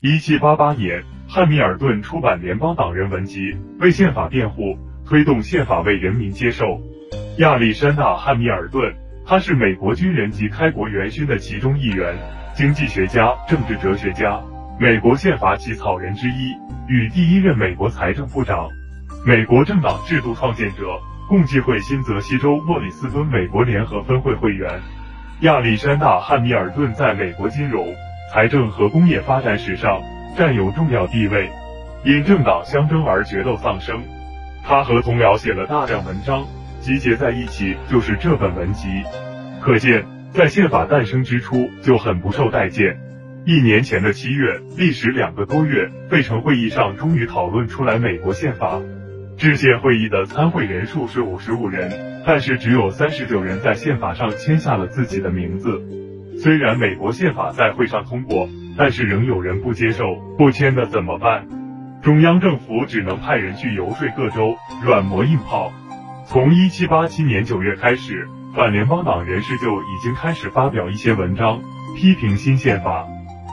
一七八八年，汉密尔顿出版《联邦党人文集》，为宪法辩护，推动宪法为人民接受。亚历山大·汉密尔顿，他是美国军人及开国元勋的其中一员，经济学家、政治哲学家，美国宪法起草人之一，与第一任美国财政部长，美国政党制度创建者，共济会新泽西州莫里斯敦美国联合分会会员。亚历山大·汉密尔顿在美国金融。财政和工业发展史上占有重要地位，因政党相争而决斗丧生。他和同僚写了大量文章，集结在一起就是这本文集。可见，在宪法诞生之初就很不受待见。一年前的七月，历时两个多月，费城会议上终于讨论出来美国宪法。制宪会议的参会人数是五十五人，但是只有三十九人在宪法上签下了自己的名字。虽然美国宪法在会上通过，但是仍有人不接受，不签的怎么办？中央政府只能派人去游说各州，软磨硬泡。从一七八七年九月开始，反联邦党人士就已经开始发表一些文章，批评新宪法。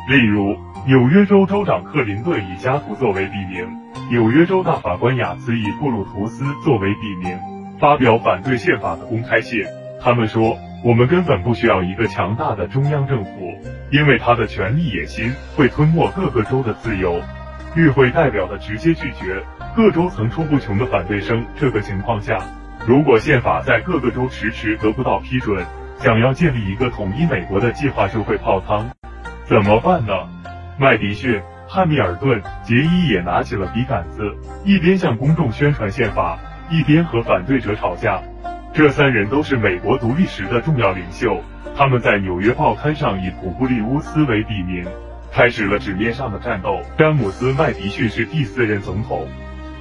例如，纽约州州长克林顿以家图作为笔名，纽约州大法官雅茨以布鲁图斯作为笔名，发表反对宪法的公开信。他们说。我们根本不需要一个强大的中央政府，因为他的权力野心会吞没各个州的自由。与会代表的直接拒绝，各州层出不穷的反对声。这个情况下，如果宪法在各个州迟迟得不到批准，想要建立一个统一美国的计划就会泡汤。怎么办呢？麦迪逊、汉密尔顿、杰伊也拿起了笔杆子，一边向公众宣传宪法，一边和反对者吵架。这三人都是美国独立时的重要领袖，他们在纽约报刊上以普布利乌斯为笔名，开始了纸面上的战斗。詹姆斯·麦迪逊是第四任总统，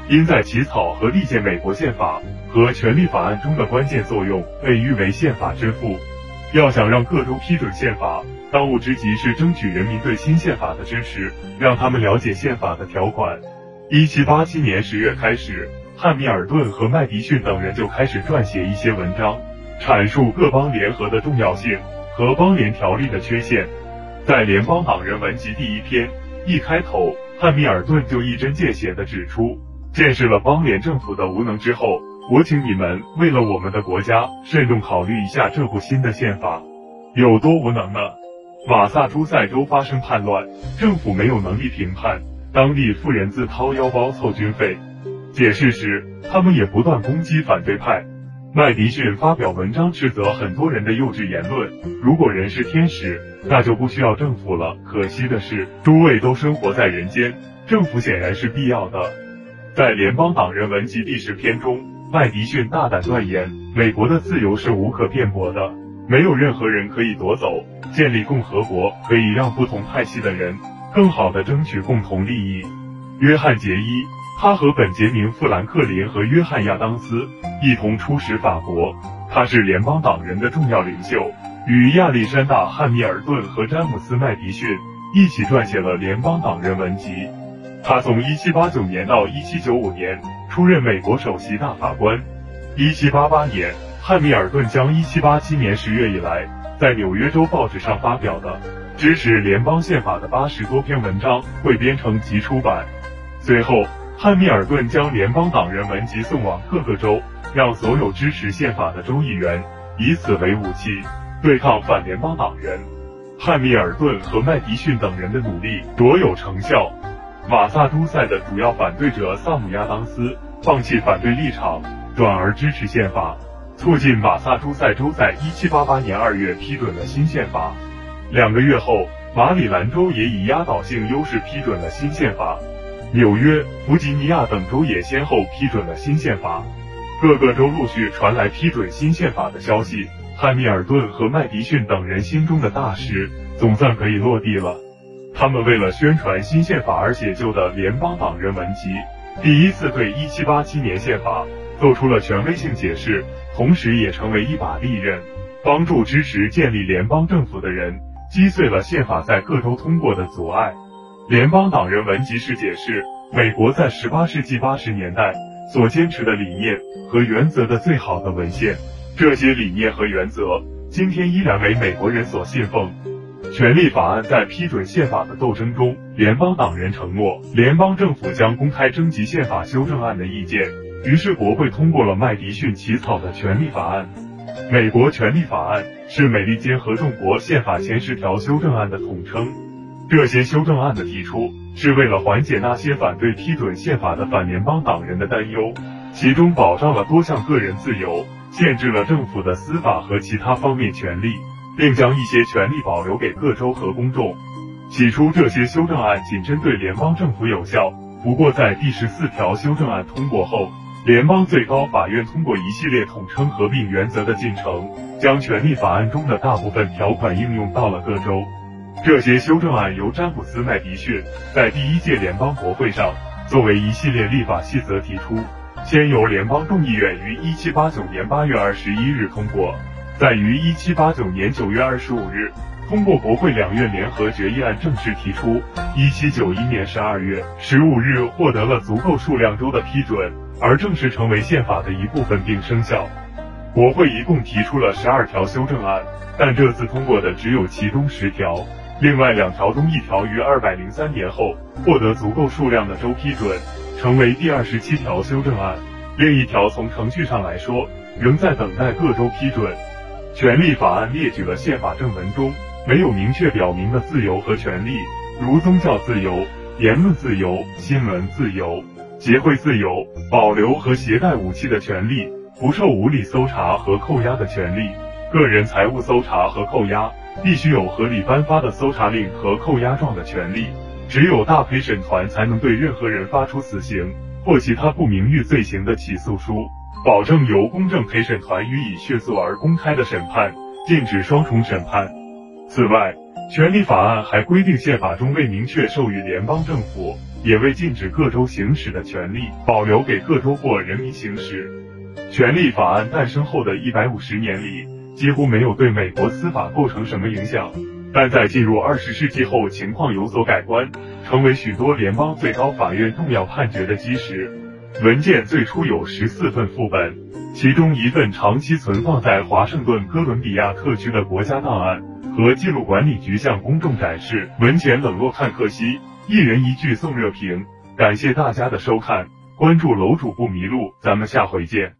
因在起草和立宪美国宪法和权利法案中的关键作用，被誉为宪法之父。要想让各州批准宪法，当务之急是争取人民对新宪法的支持，让他们了解宪法的条款。一七八七年十月开始。汉密尔顿和麦迪逊等人就开始撰写一些文章，阐述各邦联合的重要性和邦联条例的缺陷。在《联邦党人文集》第一篇一开头，汉密尔顿就一针见血地指出，见识了邦联政府的无能之后，我请你们为了我们的国家慎重考虑一下这部新的宪法有多无能呢？马萨诸塞州发生叛乱，政府没有能力评判，当地富人自掏腰包凑军费。解释时，他们也不断攻击反对派。麦迪逊发表文章斥责很多人的幼稚言论。如果人是天使，那就不需要政府了。可惜的是，诸位都生活在人间，政府显然是必要的。在《联邦党人文集》第十篇中，麦迪逊大胆断言，美国的自由是无可辩驳的，没有任何人可以夺走。建立共和国可以让不同派系的人更好地争取共同利益。约翰杰伊。他和本杰明·富兰克林和约翰·亚当斯一同出使法国。他是联邦党人的重要领袖，与亚历山大·汉密尔顿和詹姆斯·麦迪逊一起撰写了《联邦党人文集》。他从1789年到1795年出任美国首席大法官。1788年，汉密尔顿将1787年10月以来在纽约州报纸上发表的支持联邦宪法的八十多篇文章汇编成集出版。随后。汉密尔顿将联邦党人文集送往各个州，让所有支持宪法的州议员以此为武器对抗反联邦党人。汉密尔顿和麦迪逊等人的努力卓有成效。马萨诸塞的主要反对者萨姆亚当斯放弃反对立场，转而支持宪法，促进马萨诸塞州在1788年2月批准了新宪法。两个月后，马里兰州也以压倒性优势批准了新宪法。纽约、弗吉尼亚等州也先后批准了新宪法，各个州陆续传来批准新宪法的消息。汉密尔顿和麦迪逊等人心中的大石总算可以落地了。他们为了宣传新宪法而写就的《联邦党人文集》，第一次对1787年宪法做出了权威性解释，同时也成为一把利刃，帮助支持建立联邦政府的人击碎了宪法在各州通过的阻碍。联邦党人文集是解释美国在十八世纪八十年代所坚持的理念和原则的最好的文献。这些理念和原则今天依然为美国人所信奉。权利法案在批准宪法的斗争中，联邦党人承诺联邦政府将公开征集宪法修正案的意见，于是国会通过了麦迪逊起草的权利法案。美国权利法案是美利坚合众国宪法前十条修正案的统称。这些修正案的提出是为了缓解那些反对批准宪法的反联邦党人的担忧，其中保障了多项个人自由，限制了政府的司法和其他方面权利。并将一些权利保留给各州和公众。起初，这些修正案仅针对联邦政府有效。不过，在第十四条修正案通过后，联邦最高法院通过一系列统称合并原则的进程，将权利法案中的大部分条款应用到了各州。这些修正案由詹姆斯·麦迪逊在第一届联邦国会上作为一系列立法细则提出，先由联邦众议院于一七八九年八月二十一日通过。在于一七八九年九月二十五日通过国会两院联合决议案正式提出，一七九一年十二月十五日获得了足够数量州的批准，而正式成为宪法的一部分并生效。国会一共提出了十二条修正案，但这次通过的只有其中十条，另外两条中一条于二百零三年后获得足够数量的州批准，成为第二十七条修正案，另一条从程序上来说仍在等待各州批准。权利法案列举了宪法正文中没有明确表明的自由和权利，如宗教自由、言论自由、新闻自由、集会自由、保留和携带武器的权利、不受无理搜查和扣押的权利、个人财物搜查和扣押必须有合理颁发的搜查令和扣押状的权利。只有大陪审团才能对任何人发出死刑或其他不名誉罪行的起诉书。保证由公正陪审团予以迅速而公开的审判，禁止双重审判。此外，权利法案还规定，宪法中未明确授予联邦政府，也未禁止各州行使的权利，保留给各州或人民行使。权利法案诞生后的一百五十年里，几乎没有对美国司法构成什么影响，但在进入二十世纪后，情况有所改观，成为许多联邦最高法院重要判决的基石。文件最初有十四份副本，其中一份长期存放在华盛顿哥伦比亚特区的国家档案和记录管理局向公众展示。文前冷落看客西，一人一句送热评，感谢大家的收看，关注楼主不迷路，咱们下回见。